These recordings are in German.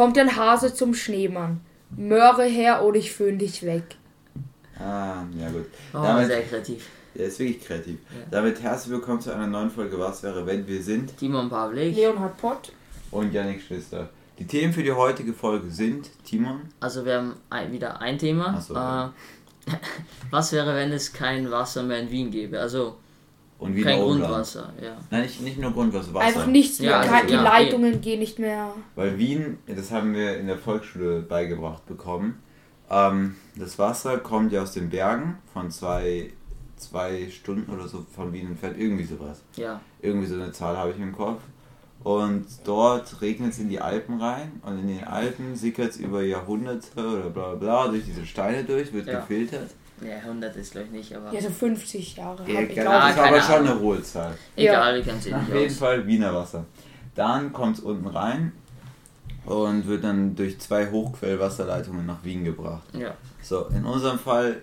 Kommt ein Hase zum Schneemann. Möhre her oder ich föhn dich weg. Ah, ja gut. Oh, Damit, sehr kreativ. der ist wirklich kreativ. Ja. Damit herzlich willkommen zu einer neuen Folge Was wäre, wenn wir sind Timon Pavlik. Leonhard Pott. und Janik Schlister. Die Themen für die heutige Folge sind Timon. Also wir haben ein, wieder ein Thema. Ach so, ja. äh, was wäre, wenn es kein Wasser mehr in Wien gäbe? Also Und wie kein Grundwasser, ja. Nein, nicht, nicht nur Grundwasser, Wasser. Einfach nichts mehr. Ja, also, die ja, Leitungen gehen nicht mehr. Weil Wien, das haben wir in der Volksschule beigebracht bekommen. Ähm, das Wasser kommt ja aus den Bergen von zwei, zwei Stunden oder so von Wien entfernt, irgendwie sowas. Ja, Irgendwie so eine Zahl habe ich im Kopf. Und dort regnet es in die Alpen rein und in den Alpen sickert es über Jahrhunderte oder bla bla bla durch diese Steine durch, wird Ja. gefiltert. Ja 100 ist glaube ich nicht, aber Ja, so 50 Jahre. Ja, ich das glaube ist aber schon Ahnung. eine hohe Zahl. egal, wir kennen es eh Auf jeden aus. Fall Wiener Wasser. Dann kommt es unten rein und wird dann durch zwei Hochquellwasserleitungen nach Wien gebracht. Ja, So, in unserem Fall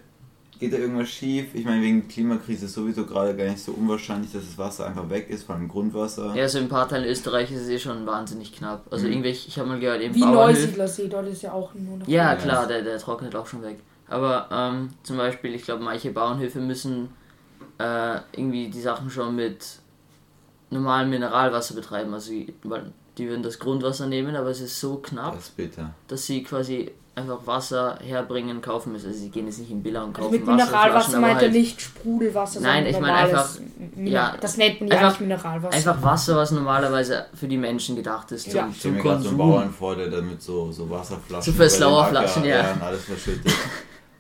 geht da irgendwas schief. Ich meine, wegen Klimakrise ist sowieso gerade gar nicht so unwahrscheinlich, dass das Wasser einfach weg ist, vor allem Grundwasser. ja, so in ein paar Teilen Österreich ist es eh schon wahnsinnig knapp. Also Mhm. irgendwelche, ich habe mal gehört, eben Wie Bauernhöfe. Neusiedlersee, dort ist ja auch nur noch. Ja, Ja. klar, der, der trocknet auch schon weg. Aber ähm, zum Beispiel, ich glaube, manche Bauernhöfe müssen äh, irgendwie die Sachen schon mit normalem Mineralwasser betreiben. Also, die- weil die würden das Grundwasser nehmen, aber es ist so knapp, Das ist dass sie quasi einfach Wasser herbringen, kaufen müssen. Also, sie gehen jetzt nicht in Billa und Also kaufen mit Mineralwasser Wasserflaschen, aber meint er halt nicht Sprudelwasser, Nein, sondern ich meine normales Min- ja, das nennt man ja einfach- nicht Mineralwasser. einfach Wasser, was normalerweise für die Menschen gedacht ist, zum, Ja. Ich stelle zum mir gerade so einen Konsum. Bauern vor, der damit so, so Wasserflaschen. So für über den Lauerflaschen, Acker, ja. und alles verschüttet.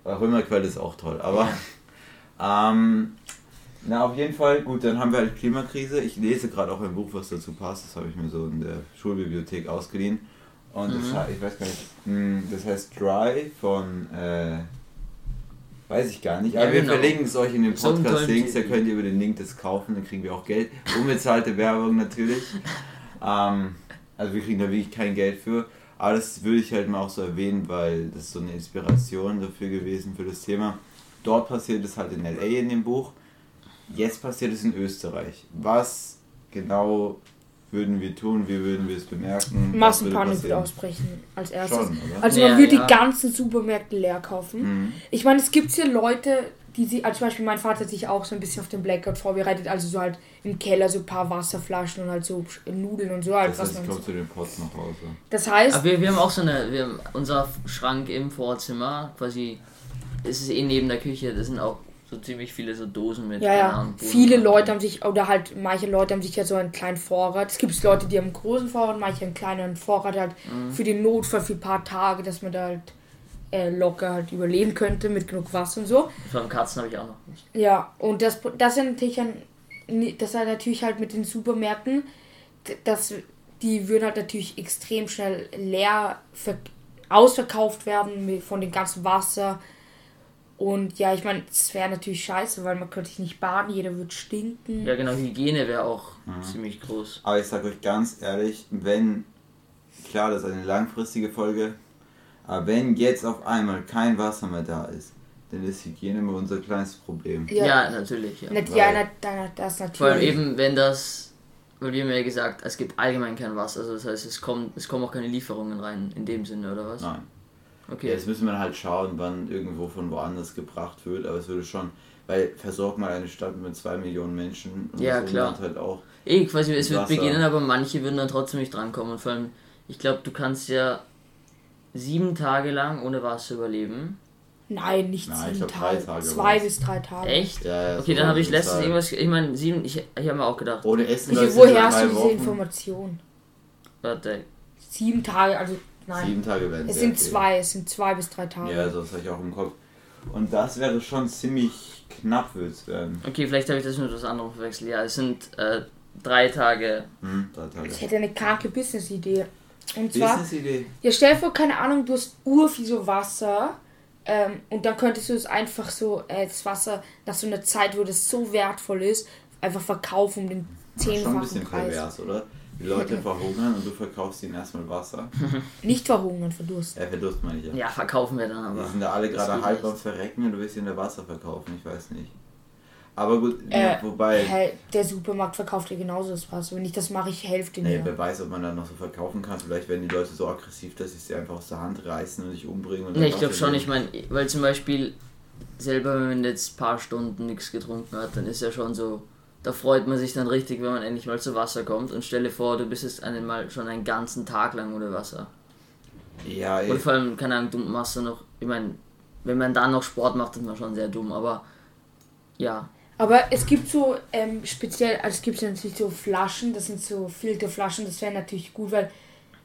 Aber Römerquelle ist auch toll. Aber, ähm, na, auf jeden Fall, gut, dann haben wir halt Klimakrise. Ich lese gerade auch ein Buch, was dazu passt. Das habe ich mir so in der Schulbibliothek ausgeliehen. Und das, Mhm. he- ich weiß gar nicht, hm, das heißt Dry von, äh, weiß ich gar nicht. Aber Ja, wir genau. verlinken es euch in den Podcast-Links. Da könnt ihr über den Link das kaufen, dann kriegen wir auch Geld. Unbezahlte Werbung natürlich. Ähm, also wir kriegen da wirklich kein Geld für. Aber das würde ich halt mal auch so erwähnen, weil das ist so eine Inspiration dafür gewesen für das Thema. Dort passiert es halt in LA in dem Buch. Jetzt passiert es in Österreich. Was genau würden wir tun? Wie würden wir es bemerken? Massenpanik würde ausbrechen als erstes. Schon? Also Ja, man wird ja. die ganzen Supermärkte leer kaufen. Mhm. Ich meine, es gibt hier Leute, die sie, also zum Beispiel mein Vater hat sich auch so ein bisschen auf den Blackout vorbereitet, also so halt im Keller so ein paar Wasserflaschen und halt so Nudeln und so halt. Das was heißt, ich man so. zu den Pots nach Hause. Das heißt, Aber wir, wir haben auch so eine, wir haben unser Schrank im Vorzimmer, quasi, es ist eh neben der Küche, das sind auch so ziemlich viele so Dosen mit. ja, ja, viele Leute haben sich, oder halt manche Leute haben sich ja so einen kleinen Vorrat. Es gibt Leute, die haben einen großen Vorrat, manche einen kleinen Vorrat halt Mhm. für den Notfall für ein paar Tage, dass man da halt äh, locker halt überleben könnte mit genug Wasser und so. Von Katzen habe ich auch noch nicht. Ja, und das, das ist natürlich ein, das ist natürlich halt mit den Supermärkten, d- das, die würden halt natürlich extrem schnell leer ver ausverkauft werden von dem ganzen Wasser. Und ja, ich meine, es wäre natürlich scheiße, weil man könnte sich nicht baden, jeder wird stinken. Ja, genau, Hygiene wäre auch Mhm. ziemlich groß. Aber ich sage euch ganz ehrlich, wenn, klar, das ist eine langfristige Folge, aber wenn jetzt auf einmal kein Wasser mehr da ist, dann ist Hygiene immer unser kleines Problem. Ja, natürlich, ja. Nicht, weil- ja, na, na, das natürlich. Vor allem eben, wenn das, weil wir haben ja gesagt, es gibt allgemein kein Wasser, also das heißt, es kommen, es kommen auch keine Lieferungen rein, in dem Sinne, oder was? Nein. Okay. Jetzt müssen wir halt schauen, wann irgendwo von woanders gebracht wird, aber es würde schon, weil versorgt mal eine Stadt mit zwei Millionen Menschen und Ja, das klar. Halt auch. Eh, quasi, es wird Wasser. beginnen, aber manche würden dann trotzdem nicht drankommen. Und vor allem, ich glaube, du kannst ja sieben Tage lang ohne Wasser überleben. Nein, nicht Nein, ich sieben Tage. Tage Zwei bis drei Tage. Echt? Ja, ja, Okay, dann habe ich letztens irgendwas, ich meine, sieben, ich, ich habe mir auch gedacht, Ohne Essen läuft woher hast du diese Wochen. Information? warte, Sieben Tage, also nein. Sieben Tage werden es sind viel. zwei, es sind zwei bis drei Tage. Ja, das habe ich auch im Kopf. Und das wäre schon ziemlich knapp, würde es werden. okay, vielleicht habe ich das mit etwas anderem verwechselt. Ja, es sind äh, drei Tage. Hm, drei Tage. Ich hätte eine kranke Business-Idee. Und zwar, Business-Idee. ja, stell dir vor, keine Ahnung, du hast urviel so Wasser ähm, und dann könntest du es einfach so, äh, das Wasser nach so einer Zeit, wo das so wertvoll ist, einfach verkaufen um den Schon ein zehnfachen bisschen Preis. pervers, oder? Die Leute verhungern und du verkaufst ihnen erstmal Wasser. Nicht verhungern, verdursten. Ja, verdurst meine ich ja. Ja, verkaufen wir dann Die aber. sind da alle gerade halb am Verrecken und du willst ihnen da Wasser verkaufen, ich weiß nicht. Aber gut, Äh, ja, wobei. Hä, der Supermarkt verkauft ja genauso das Wasser. Wenn ich das mache, ich Hälfte Nee, mehr. wer weiß, ob man dann noch so verkaufen kann. Vielleicht werden die Leute so aggressiv, dass sie sie einfach aus der Hand reißen und dich umbringen. Und Ne, dann ich glaube schon, ich meine, weil zum Beispiel selber, wenn man jetzt ein paar Stunden nichts getrunken hat, dann ist ja schon so, da freut man sich dann richtig, wenn man endlich mal zu Wasser kommt und stelle vor, du bist jetzt einmal schon einen ganzen Tag lang ohne Wasser. Ja, ey. Und vor allem, keine Ahnung, du machst du noch, ich meine, wenn man dann noch Sport macht, ist man schon sehr dumm, aber ja, Aber es gibt so ähm, speziell, also es gibt ja natürlich so Flaschen, das sind so Filterflaschen, das wäre natürlich gut, weil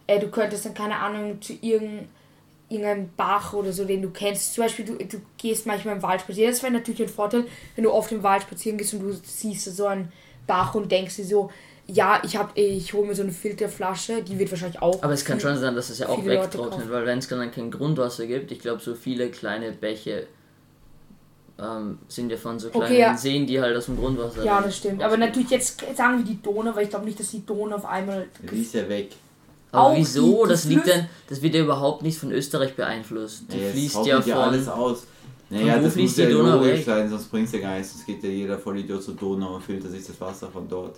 äh, du könntest dann, keine Ahnung, zu irgendeinem irgendeinem Bach oder so, den du kennst. Zum Beispiel, du, du gehst manchmal im Wald spazieren. Das wäre natürlich ein Vorteil, wenn du oft im Wald spazieren gehst und du siehst so einen Bach und denkst dir so, ja, ich hab, ich hole mir so eine Filterflasche, die wird wahrscheinlich auch. aber es kann schon sein, dass es ja auch wegtrocknet, weil wenn es dann kein Grundwasser gibt, ich glaube, so viele kleine Bäche ähm, sind ja von so Okay, kleinen ja. Seen, die halt aus dem Grundwasser. Ja, das stimmt. Aber natürlich jetzt sagen wir die Donau, weil ich glaube nicht, dass die Donau auf einmal. Die ist ja weg. Aber Auch wieso? die- die das liegt denn, das wird ja überhaupt nicht von Österreich beeinflusst. Die es fließt ja von. alles aus. Naja, das fließt muss die ja Donau logisch weg? sein, sonst bringt es ja gar nichts. Sonst geht ja jeder Vollidiot zur Donau und filtert sich das Wasser von dort.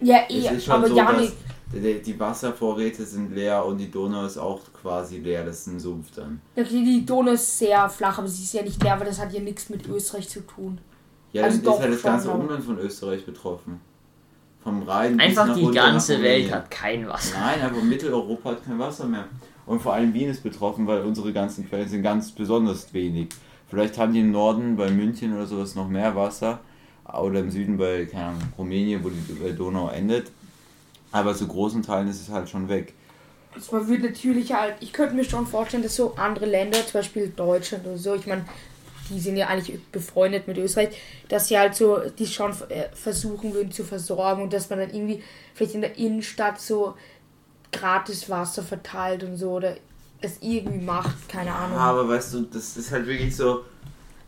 Ja, Es eh, ist schon aber so, ja dass nicht. die, die Wasservorräte sind leer und die Donau ist auch quasi leer. Das ist ein Sumpf dann. Okay, die Donau ist sehr flach, aber sie ist ja nicht leer, weil das hat ja nichts mit Österreich zu tun. Ja, Also dann doch ist halt das ganze Umland von Österreich betroffen. Vom Rhein bis Einfach nach die ganze. Welt hat kein Wasser. Nein, aber Mitteleuropa hat kein Wasser mehr. Und vor allem Wien ist betroffen, weil unsere ganzen Quellen sind ganz besonders wenig. Vielleicht haben die im Norden bei München oder sowas noch mehr Wasser. Oder im Süden bei, keine Ahnung, Rumänien, wo die äh, Donau endet. Aber zu großen Teilen ist es halt schon weg. Also man würde natürlich halt, ich könnte mir schon vorstellen, dass so andere Länder, zum Beispiel Deutschland oder so, ich meine, die sind ja eigentlich befreundet mit Österreich, dass sie halt so, die schon äh, versuchen würden zu versorgen und dass man dann irgendwie vielleicht in der Innenstadt so gratis Wasser verteilt und so oder es irgendwie macht, keine Ahnung. Aber weißt du, das ist halt wirklich so,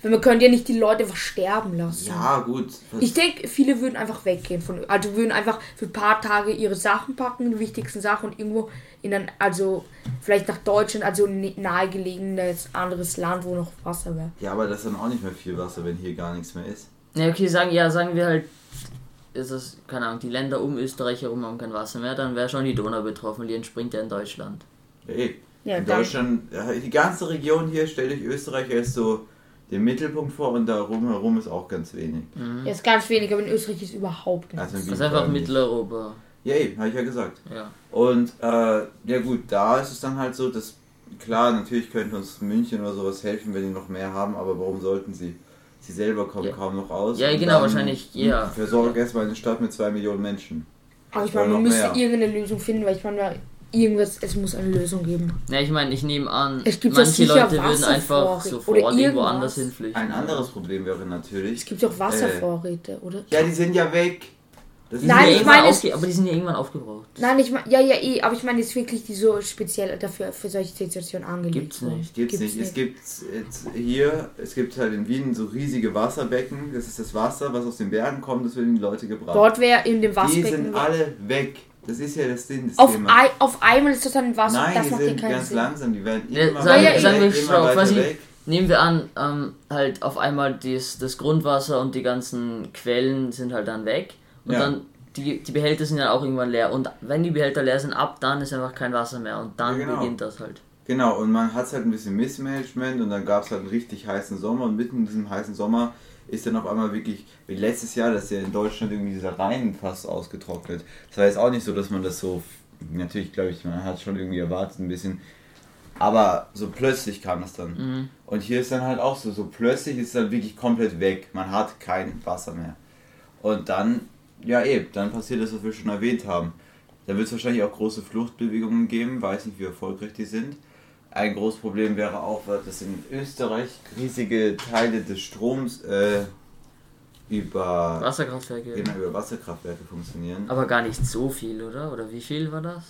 Weil man könnte ja nicht die Leute einfach sterben lassen. ja gut. Ich denke, viele würden einfach weggehen von, also würden einfach für ein paar Tage ihre Sachen packen, die wichtigsten Sachen und irgendwo in ein, also vielleicht nach Deutschland, also ein nahegelegenes anderes Land, wo noch Wasser wäre. ja, aber das ist dann auch nicht mehr viel Wasser, wenn hier gar nichts mehr ist. Ja, okay, sagen, ja, sagen wir halt, ist das, keine Ahnung, die Länder um Österreich herum haben kein Wasser mehr, dann wäre schon die Donau betroffen, die entspringt ja in Deutschland. Ey, Ja, in Deutschland, die ganze Region hier, stellt euch Österreich als so den Mittelpunkt vor und da herum ist auch ganz wenig. Ja, ist ganz wenig, aber in Österreich ist überhaupt nichts. Also in Das ist einfach. Mitteleuropa. Ja, eben, habe ich ja gesagt. Ja. Und äh, ja gut, da ist es dann halt so, dass klar, natürlich könnte uns München oder sowas helfen, wenn die noch mehr haben, aber warum sollten sie? Sie selber kommen Ja. kaum noch aus. Ja, genau, dann wahrscheinlich, ja. Versorgen erstmal eine Stadt mit zwei Millionen Menschen. aber ich meine, man müsste mehr. irgendeine Lösung finden, weil ich meine, irgendwas, es muss eine Lösung geben. Ja, ich meine, ich nehme an, Es manche Leute würden einfach sofort irgendwo anders hinflüchten. Ein anderes Problem wäre Es natürlich. gibt ja auch Wasservorräte, oder? Ja, die sind ja weg. Das Die ist sind Nein, ja ich meine, es- aber die sind ja irgendwann aufgebraucht. Nein, ich meine, ja, ja, eh, aber ich meine jetzt wirklich die so speziell dafür für solche Situationen angelegt Gibt's nicht. Gibt's, nicht. Es gibt jetzt hier, es gibt halt in Wien so riesige Wasserbecken. Das ist das Wasser, was aus den Bergen kommt, das wird in die Leute gebracht. Dort wäre in dem die Wasserbecken. sind alle weg. Das ist ja das Ding. Das Auf, Thema. ei, auf einmal ist das dann Wasser, Nein, das die macht sind keinen ganz Sinn. langsam. Die werden Ja, immer wir- weiter sagen weg, immer weiter quasi- weg. Nehmen wir an, ähm, halt auf einmal dies, das Grundwasser und die ganzen Quellen sind halt dann weg. Und Ja. dann die, die Behälter sind ja auch irgendwann leer. Und wenn die Behälter leer sind, ab dann ist einfach kein Wasser mehr. Und dann Ja, genau. beginnt das halt. Genau, und man hat halt ein bisschen Missmanagement und dann gab es halt einen richtig heißen Sommer und mitten in diesem heißen Sommer ist dann auf einmal wirklich, wie letztes Jahr, dass ja in Deutschland irgendwie dieser Rhein fast ausgetrocknet. Das war jetzt auch nicht so, dass man das so, natürlich glaube ich, man hat schon irgendwie erwartet ein bisschen, aber so plötzlich kam das dann. Mhm. Und hier ist dann halt auch so, so plötzlich ist es dann wirklich komplett weg. Man hat kein Wasser mehr. Und dann, ja eben, dann passiert das, was wir schon erwähnt haben. Da wird es wahrscheinlich auch große Fluchtbewegungen geben, weiß nicht, wie erfolgreich die sind. Ein großes Problem wäre auch, dass in Österreich riesige Teile des Stroms äh, über, Wasserkraftwerke. genau, über Wasserkraftwerke funktionieren. Aber gar nicht so viel, oder? Oder wie viel war das?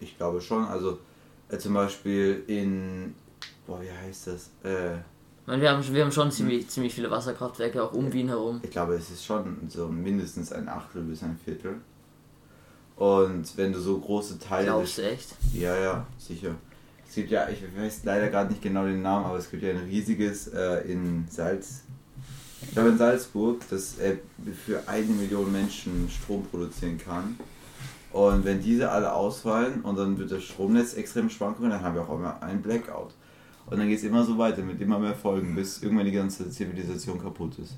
Ich glaube schon, also äh, zum Beispiel in, boah, wie heißt das? Äh, meine, wir haben, wir haben schon ziemlich, ziemlich viele Wasserkraftwerke auch um Wien herum. Ich glaube, es ist schon so mindestens ein Achtel bis ein Viertel. Und wenn du so große Teile Glaubst du echt? Ja, ja, sicher. Es gibt ja, ich weiß leider gerade nicht genau den Namen, aber es gibt ja ein riesiges äh, in Salz. Ich glaube in Salzburg, dass er für eine Million Menschen Strom produzieren kann. Und wenn diese alle ausfallen und dann wird das Stromnetz extrem schwankungen, dann haben wir auch immer einen Blackout. Und dann geht es immer so weiter mit immer mehr Folgen, bis irgendwann die ganze Zivilisation kaputt ist.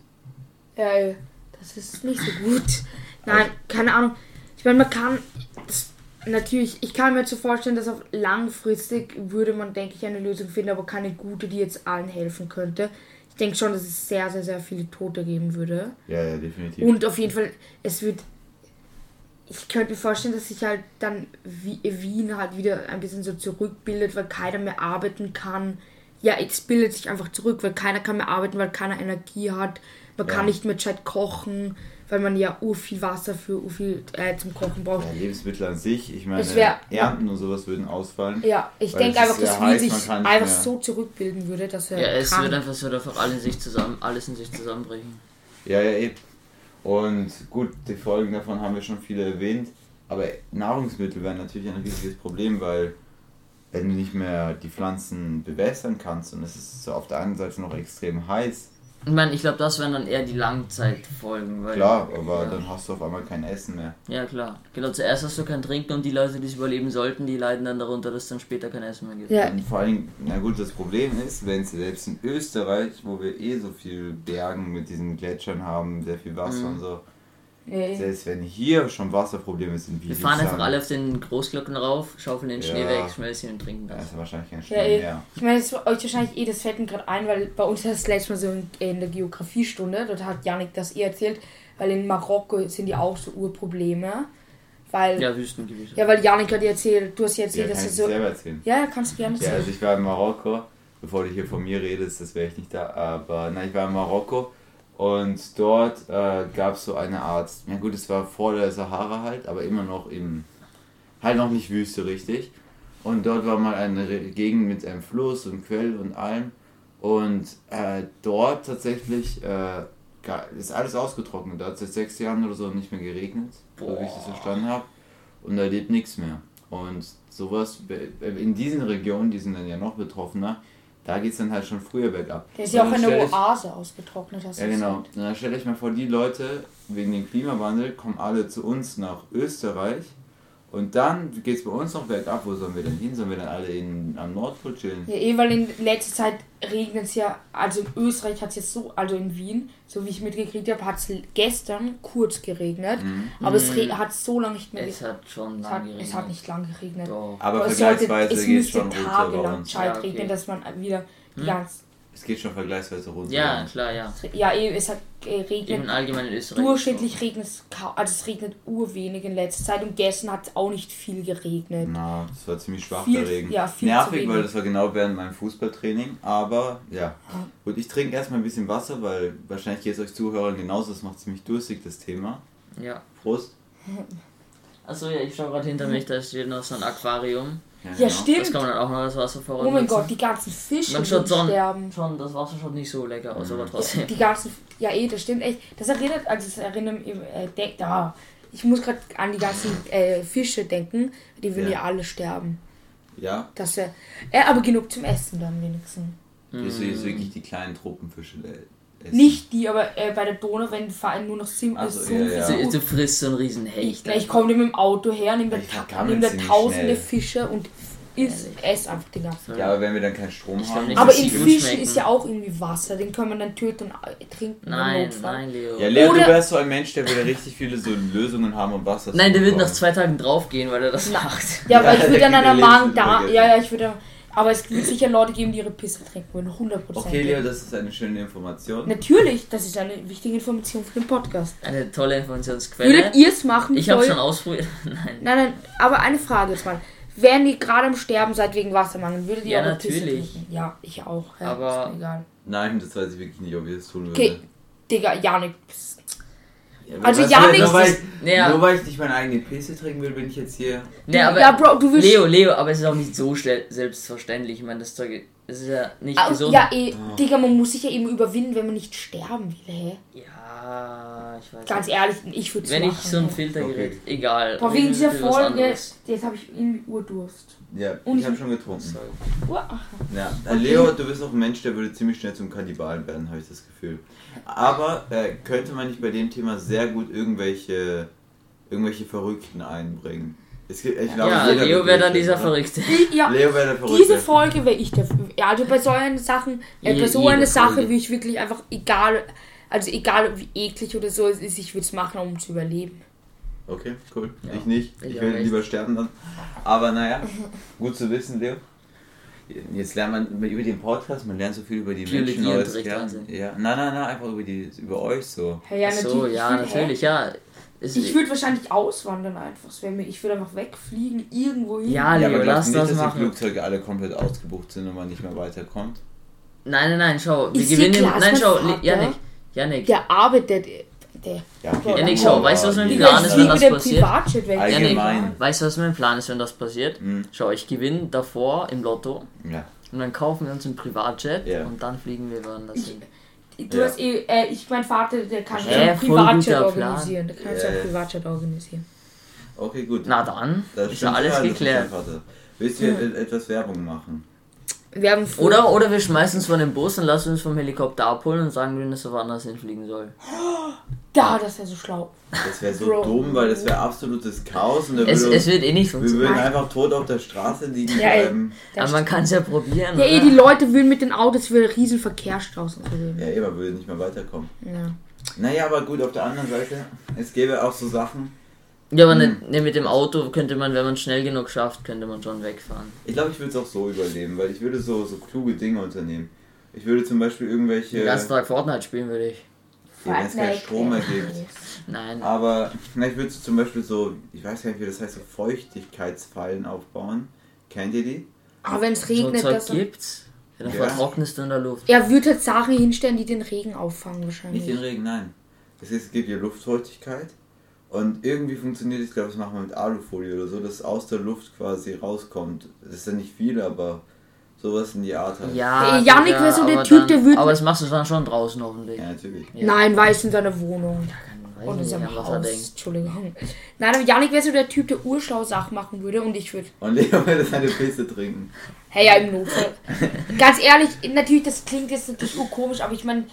Ja, das ist nicht so gut. Nein, keine Ahnung. Ich meine, man kann. Natürlich, ich kann mir jetzt so vorstellen, dass auf langfristig würde man, denke ich, eine Lösung finden, aber keine gute, die jetzt allen helfen könnte. Ich denke schon, dass es sehr, sehr, sehr viele Tote geben würde. Ja, ja, definitiv. Und auf jeden Fall, es wird. Ich könnte mir vorstellen, dass sich halt dann Wi- Wien halt wieder ein bisschen so zurückbildet, weil keiner mehr arbeiten kann. Ja, es bildet sich einfach zurück, weil keiner kann mehr arbeiten, weil keiner Energie hat. Man Ja. kann nicht mehr gescheit kochen, weil man ja ur viel Wasser für ur viel äh, zum Kochen braucht. ja, Lebensmittel an sich, ich meine, Es wär- Ernten und sowas würden ausfallen. Ja, ich denke einfach, dass heiß, sich man kann nicht einfach mehr- so zurückbilden würde, dass er Ja, es kann. wird einfach so einfach alle in sich zusammen, alles in sich zusammenbrechen. Ja, ja, eben. Und gut, die Folgen davon haben wir schon viele erwähnt. Aber Nahrungsmittel wären natürlich ein riesiges Problem, weil wenn du nicht mehr die Pflanzen bewässern kannst und es ist so auf der einen Seite noch extrem heiß, Ich meine, ich glaube, das wären dann eher die Langzeitfolgen. Weil, klar, aber ja. dann hast du auf einmal kein Essen mehr. Ja, klar. Genau, zuerst hast du kein Trinken und die Leute, die es überleben sollten, die leiden dann darunter, dass es dann später kein Essen mehr gibt. ja, Und vor allem, na gut, das Problem ist, wenn sie selbst in Österreich, wo wir eh so viel Bergen mit diesen Gletschern haben, sehr viel Wasser Mhm. und so, nee. selbst wenn hier schon Wasserprobleme sind, wie Wir fahren einfach alle auf den Großglocken rauf, schaufeln den Schnee Ja. weg, schmelzen ihn und trinken da das. ist wahrscheinlich kein Ja, Schnee eh. mehr. Ich meine, es war euch wahrscheinlich eh, das fällt mir gerade ein, weil bei uns hat das letzte Mal so in, in der Geografiestunde, dort hat Janik das eh erzählt, weil in Marokko sind ja auch so Urprobleme. Weil, ja, Ja, Wüstengebiete. weil Janik hat dir erzählt, du hast ja Ja, erzählt, kann dass ich es dir so. selber erzählen. Ja, ja, kannst du gerne Ja, erzählen. also ich war in Marokko, bevor du hier von mir redest, das wäre ich nicht da, aber nein, ich war in Marokko und dort äh, gab es so eine Art, na gut, es war vor der Sahara halt, aber immer noch im, halt noch nicht Wüste richtig. Und dort war mal eine Gegend mit einem Fluss und Quell und allem und äh, dort tatsächlich äh, ist alles ausgetrocknet, da hat es seit sechs Jahren oder so nicht mehr geregnet, so wie ich das verstanden habe und da lebt nichts mehr. Und sowas, in diesen Regionen, die sind dann ja noch betroffener, da geht es dann halt schon früher bergab. Der ist ja auch dann eine stell ich- Oase ausgetrocknet, hast du Ja, genau. gesagt. Und dann stelle ich mir vor, die Leute, wegen dem Klimawandel, kommen alle zu uns nach Österreich. Und dann geht es bei uns noch bergab. Wo sollen wir denn hin? Sollen wir dann alle in, am Nordpol chillen? Ja, eh, weil in letzter Zeit regnet es ja, also in Österreich hat es jetzt so, also in Wien, so wie ich mitgekriegt habe, hat es gestern kurz geregnet, Mhm. aber es re- hat so lange nicht mehr Es hat schon lange geregnet. es hat nicht lang geregnet. Doch. Aber, Aber es, sollte, vergleichsweise es geht es müsste tagelang uns. Zeit Ja, okay. regnen, dass man wieder die Hm? ganze. Es geht schon vergleichsweise runter. Ja, klar, ja. Ja, es hat äh, Eben regnet. allgemein in Österreich. Durchschnittlich regnet es kaum, also es regnet urwenig in letzter Zeit und gestern hat es auch nicht viel geregnet. Na, das war ziemlich schwach Viel- der Regen. ja, viel zu Nervig, wenig. weil das war genau während meinem Fußballtraining. Aber ja. Gut, ich trinke erstmal ein bisschen Wasser, weil wahrscheinlich geht es euch Zuhörern genauso. Das macht ziemlich durstig, das Thema. Ja. Prost. Achso, ja, ich schaue gerade hinter mich, da steht noch so ein Aquarium. Ja, genau. Das stimmt. kann man dann auch noch als Wasser Oh mein Gott, die ganzen Fische Man schon, sterben. schon, das Wasser schaut nicht so lecker aus, aber trotzdem. Die ganzen, ja eh, das stimmt echt. Das erinnert, also das erinnert, äh, denk, da. Ich muss gerade an die ganzen äh, Fische denken, die würden ja. Ja. alle sterben. Ja, Das wär, äh, aber genug zum Essen dann wenigstens. gehst du Mm. jetzt wirklich die kleinen Tropenfische äh, essen? Nicht die, aber äh, bei der Donau, wenn vor allem nur noch sim Ach äh, so, ja, ist. ja. Du, du frisst so einen riesen Hecht. Ja, ich komme mit dem Auto her, nehme da, nehm da tausende schnell. Fische und Ehrlich? ess einfach den ganzen. Ja, aber wenn wir dann keinen Strom Ich haben. nicht, Aber in Fischen schmecken. ist ja auch irgendwie Wasser, den kann man dann töten und äh, trinken. Nein, nein, Leo. ja, Leo, Oder- du wärst so ein Mensch, der würde richtig viele so Lösungen haben, um Wasser zu Nein, der wird nach zwei Tagen draufgehen, weil er das macht. Ja, aber Ja, ich würde an der Magen da. Ja, ja, ich würde. Aber es wird sicher Leute geben, die ihre Pisse trinken würden. 100%. Okay, Leo, das ist eine schöne Information. Natürlich, das ist eine wichtige Information für den Podcast. Eine tolle Informationsquelle. Würdet ihr es machen? Ich habe schon ausprobiert. Nein. Nein, nein, aber eine Frage jetzt mal. Wären ihr gerade am Sterben seid wegen Wassermangel, würdet ihr Ja, eure Pisse natürlich. trinken? Ja, ich auch. Ja, Aber- ist mir egal. Nein, das weiß ich wirklich nicht, ob ich das tun würde. Okay, Digga, Janik. Ja, Also was- ja, nichts nur, weil Ja. nur weil ich nicht meine eigene Pisse trinken will, bin ich jetzt hier. Nee, aber ja, Bro, du willst. Leo, Leo, aber es ist auch nicht so schnell- selbstverständlich. Ich meine, das Zeug Es ist ja nicht Ah, gesund. ja, eh, Digga, man muss sich ja eben überwinden, wenn man nicht sterben will, hä? Ja, ich weiß Ganz nicht. ehrlich, ich würde Wenn ich machen, so ein? Filtergerät, Okay. egal. Boah, wegen dieser Folge, anderes. jetzt habe ich irgendwie Urdurst. Ja, Und ich habe ich- schon getrunken. Ja, äh, Okay. Leo, du bist auch ein Mensch, der würde ziemlich schnell zum Kannibalen werden, habe ich das Gefühl. Aber äh, könnte man nicht bei dem Thema sehr gut irgendwelche, irgendwelche Verrückten einbringen? Es gibt, ich glaube, Ja, Leo wäre dann dieser oder? Verrückte. Ja, Leo wäre der Verrückte. diese Folge wäre ich der. Ja, also bei so einer Sachen, äh, bei so einer Sache will ich wirklich einfach, egal, also egal wie eklig oder so es ist, ich würde es machen, um zu überleben. Okay, cool. Ja, ich nicht. ich Ich, will nicht. lieber sterben dann. Aber naja, gut zu wissen, Leo. Jetzt lernt man über den Podcast, man lernt so viel über die Biologie Menschen Neues. Ja, nein, nein, nein, einfach über die über euch so. Ja, ja, so, ja, ich würd- hä? natürlich, ja. Es, Ich würde wahrscheinlich auswandern einfach. Mir, ich würde einfach wegfliegen, irgendwo hin. Ja, Ja, Leo, aber lass du das nicht, dass die machen. Flugzeuge alle komplett ausgebucht sind und man nicht mehr weiterkommt? Nein, nein, nein, schau, wir Ist gewinnen. nein, schau, Vater- Janik, Janik. Der arbeitet. Der. Ja, okay. Janik, schau, weißt du, was mein Plan ist, wenn das passiert? Janik, weißt du, was mein Plan ist, wenn das passiert? Schau, ich gewinne davor im Lotto Ja. und dann kaufen wir uns ein Privatjet Ja. und dann fliegen wir woanders hin. Du Ja. hast eh, äh, ich, mein Vater, der kann so Hä, ein voll Privatjet organisieren. Der kann Ja, ja. Privatjet organisieren. Okay, gut. Na dann, Das ist ja alles geklärt. Willst du et- etwas Werbung machen? Wir haben Oder, oder wir schmeißen uns von dem Bus und lassen uns vom Helikopter abholen und sagen denen, dass er woanders hinfliegen soll. Da, das wäre so schlau. Das wäre so Bro. dumm, weil das wäre absolutes Chaos und Es, würde es wird eh nicht wir würden funktionieren. einfach tot auf der Straße liegen Ja, ey. bleiben. Aber man kann es ja probieren. Ja, eh, oder? die Leute würden mit den Autos wieder riesen Verkehrsstraßen drüben. Ja, eh, man würde nicht mehr weiterkommen. Ja. Naja, aber gut, auf der anderen Seite, es gäbe auch so Sachen. Ja, aber Hm. ne, ne, mit dem Auto könnte man, wenn man schnell genug schafft, könnte man schon wegfahren. Ich glaube, ich würde es auch so überleben, weil ich würde so, so kluge Dinge unternehmen. Ich würde zum Beispiel irgendwelche. Den ganzen Tag Fortnite spielen würde ich. Ja, wenn es keinen Strom mehr gibt. Nein. Aber na, ich würde so zum Beispiel so, ich weiß gar nicht, wie das heißt, so Feuchtigkeitsfallen aufbauen. Kennt ihr die? Aber wenn es So regnet, Zeug das gibt's. Ja, dann Ja. vertrocknest du in der Luft. er würde halt Sachen hinstellen, die den Regen auffangen wahrscheinlich. Nicht den Regen, nein. Es, ist, es gibt hier Luftfeuchtigkeit und irgendwie funktioniert, ich glaube, das machen wir mit Alufolie oder so, dass aus der Luft quasi rauskommt. Das ist ja nicht viel, aber sowas in die Art halt. Ja, Ey, Yannick Digga, wär so der aber Typ, dann, der würd- Aber das machst du dann schon draußen hoffentlich. Ja, natürlich. Ja. Nein, weiß in seiner Wohnung. Weiß Und in nicht, seinem Haus. Entschuldigung. Nein, aber Janik wäre so der Typ, der urschlau Sachen machen würde und ich würde. Und Leo würde seine Pisse trinken. Hey, ja, im Notfall. Ganz ehrlich, natürlich, das klingt jetzt natürlich urkomisch, aber ich meine,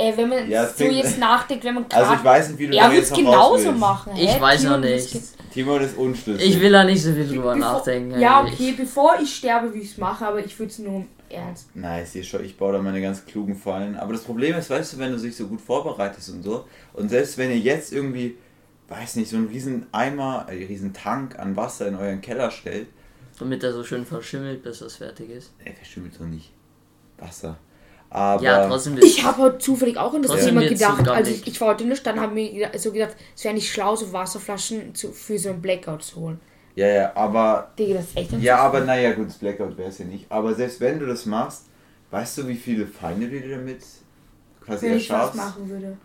äh, wenn man Ja, es so klingt- jetzt nachdenkt, wenn man Also ich weiß nicht, wie du er jetzt genauso machen. Ich hä? weiß Timo, noch nicht. Timon ist unschlüssig. Ich will da nicht so viel drüber Bevor- nachdenken. Ja, ehrlich. okay, bevor ich sterbe, würde ich es machen, aber ich würde es nur ernst. Nice, ich, ich baue da meine ganz klugen Fallen. Aber das Problem ist, weißt du, wenn du dich so gut vorbereitest und so, und selbst wenn ihr jetzt irgendwie, weiß nicht, so einen riesen Eimer, äh, riesen Tank an Wasser in euren Keller stellt, Damit er so schön verschimmelt, bis das fertig ist. ey, verschimmelt doch nicht. Wasser. Aber ja, trotzdem Ich habe heute zufällig auch an das Thema gedacht. Also ich, ich war heute nicht, dann haben wir geda- so gedacht, es wäre nicht schlau, so Wasserflaschen zu, für so ein Blackout zu holen. ja, ja, aber Digga, das ist echt Ja, aber naja, gut, das Blackout wäre es ja nicht. Aber selbst wenn du das machst, weißt du, wie viele Feinde du dir damit quasi wenn ich was erschaffst? machen würde.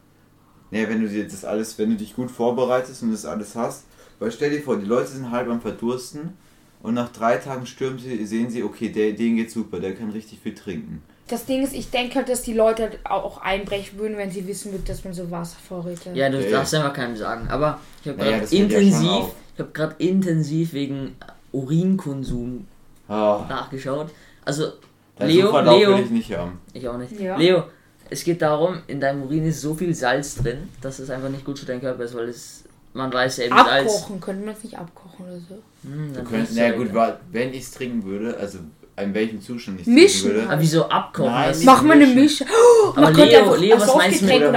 Nee, wenn du dir das alles, wenn du dich gut vorbereitest und das alles hast, weil stell dir vor, die Leute sind halb am Verdursten und nach drei Tagen stürmen sie, sehen sie, okay, der, den geht super, der kann richtig viel trinken. Das Ding ist, ich denke halt, dass die Leute halt auch einbrechen würden, wenn sie wissen würden, dass man so Wasservorräte Ja, du Ja, darfst einfach keinem sagen. Aber ich habe Naja, gerade das ja intensiv, auf. ich habe gerade intensiv wegen Urinkonsum Ah, nachgeschaut. Also dein Leo, Suchverlauf Leo, will ich nicht haben. ich auch nicht. Ja. Leo, es geht darum, in deinem Urin ist so viel Salz drin, dass es einfach nicht gut für deinen Körper ist, weil es, man weiß ja eben Salz. abkochen. Könnte man es nicht abkochen oder so? Hm, Du dann könntest, ist na ja gut, wa- wenn ich es trinken würde, also in welchem Zustand ich es trinken würde. Aber wieso abkochen? Nein, Machen wir eine. Mische. Oh, aber Leo, einfach Leo, was meinst du mit oder.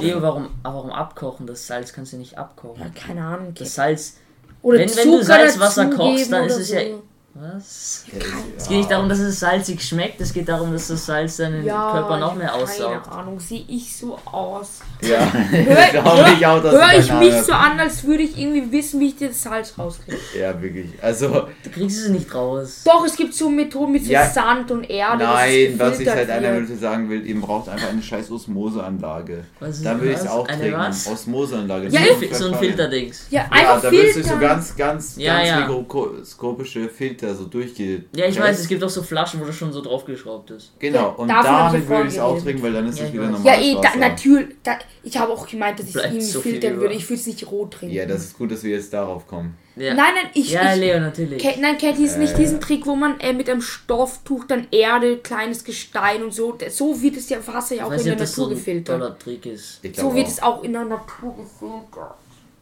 Leo, warum, aber warum abkochen? Das Salz kannst du nicht abkochen. Ja, keine Ahnung. Das Salz, Oder wenn- wenn du Salzwasser kochst, dann ist es ja- so. Was? Ja, Es geht nicht darum, dass es salzig schmeckt, es geht darum, dass das Salz deinen Ja, Körper noch mehr aussaugt. Keine Ahnung, sehe ich so aus? Ja, Hör, glaube ich auch, dass hör ich mich so an, als würde ich irgendwie wissen, wie ich das Salz rauskriege. Ja, wirklich. Also, Du kriegst es nicht raus. Doch, es gibt so Methoden mit so Ja. Sand und Erde. Nein, was ich seit einer wird. Minute sagen will, ihr braucht einfach eine scheiß Osmoseanlage. Was ist Dann will ich es auch Eine trinken. was? Osmoseanlage. Ja, so, ein. Filterdings. Ja, Ja, einfach da willst du so ganz, ganz, Ja, ganz ja. mikroskopische Filter so durchgeht. Ja, ich weiß, es gibt auch so Flaschen, wo das schon so draufgeschraubt ist. Genau, und davon damit würde ich es auch trinken, weil dann ist Ja, es wieder normal. Ja, eh, da, natürlich. Da, ich habe auch gemeint, dass ich Bleibt ihn so filtern würde. Ich würde es nicht roh trinken. Ja, das ist gut, dass wir jetzt darauf kommen. Ja, Nein, nein, ich. ja ich Leo, natürlich. Ke- Nein, kennt ihr es nicht Äh. diesen Trick, wo man äh, mit einem Stofftuch dann Erde, kleines Gestein und so. So wird es ja Wasser ja auch in der so Natur ein gefiltert. Trick ist. So wird es auch in der Natur gefiltert.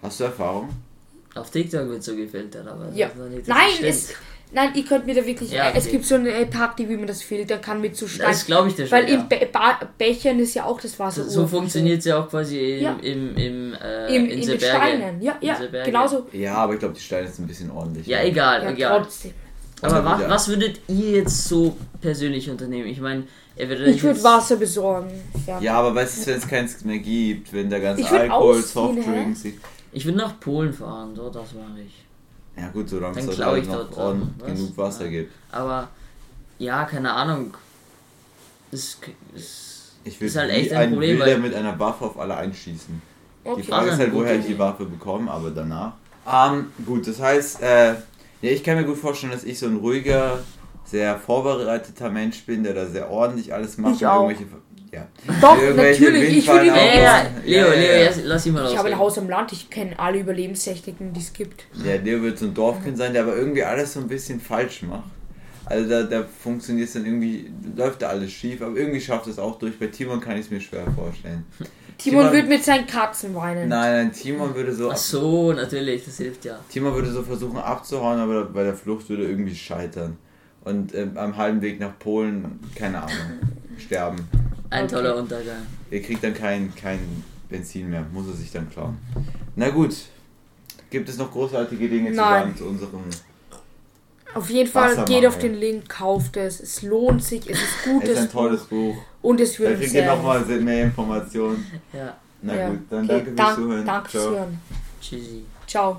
Hast du Erfahrung? Auf TikTok wird so gefiltert, aber Ja. das ist noch nicht, dass Nein, es, nein, ihr könnt mir da wirklich. Ja, äh, Es okay. gibt so eine Taktik, wie man das filtern kann mit so Stein. Das glaube ich dir schon. Weil ja. in Be ba Bechern ist ja auch das Wasser. so urfrisch. funktioniert es ja auch quasi im, Ja. im, im, äh, Im, in, in den. Steinen. Ja, ja, In den Bergen. genauso. Ja, aber ich glaube, die Steine sind ein bisschen ordentlich. Ja, egal, Ja, egal. trotzdem. Aber was, was würdet ihr jetzt so persönlich unternehmen? Ich meine, er würde Ich würde Wasser besorgen. Ja. Ja, aber weißt du, wenn es keins mehr gibt, wenn der ganze Ich Alkohol, Softdrinks. Ich würde nach Polen fahren, so das mache ich. Ja, gut, solange Dann es halt ich noch dort ordentlich Sachen, was? genug Wasser Ja. gibt. Aber ja, keine Ahnung. Das ist, Ich will ist halt echt ein Problem, Wilder weil mit einer Waffe auf alle einschießen. Die Okay. Frage Also ist halt, woher ich die. Waffe bekomme, aber danach. Ähm, gut, das heißt, äh, ja, ich kann mir gut vorstellen, dass ich so ein ruhiger, sehr vorbereiteter Mensch bin, der da sehr ordentlich alles macht. Ich und auch. irgendwelche- Ja. Doch, Irgendwelche natürlich. Ich würde ja, ja, ja, Leo, Ja, ja, Leo, ja. lass ihn mal Ich habe ein. Haus am Land, ich kenne alle Überlebenstechniken, die es gibt. Der Leo wird so ein Dorfkind sein, der aber irgendwie alles so ein bisschen falsch macht. Also da, da funktioniert es dann irgendwie, läuft da alles schief, aber irgendwie schafft es auch durch. Bei Timon kann ich es mir schwer vorstellen. Timon Timon- wird mit seinen Katzen weinen. Nein, nein, Timon würde so, Ach so, natürlich, das hilft ja. Timon würde so versuchen abzuhauen, aber bei der Flucht würde er irgendwie scheitern. Und ähm, am halben Weg nach Polen, keine Ahnung, sterben. Ein Okay. toller Untergang. Er kriegt dann kein, kein Benzin mehr, muss er sich dann klauen. Na gut, gibt es noch großartige Dinge zu Nein. sagen zu unserem... Auf jeden Fall geht auf den Link, kauft es. Es lohnt sich, es ist Es gutes ist ein tolles Buch. und es Da wird kriegt ihr nochmal mehr Informationen. Ja, Na Ja. gut, dann Okay, danke fürs dank- Zuhören. Danke fürs. Hören. tschüssi. Ciao.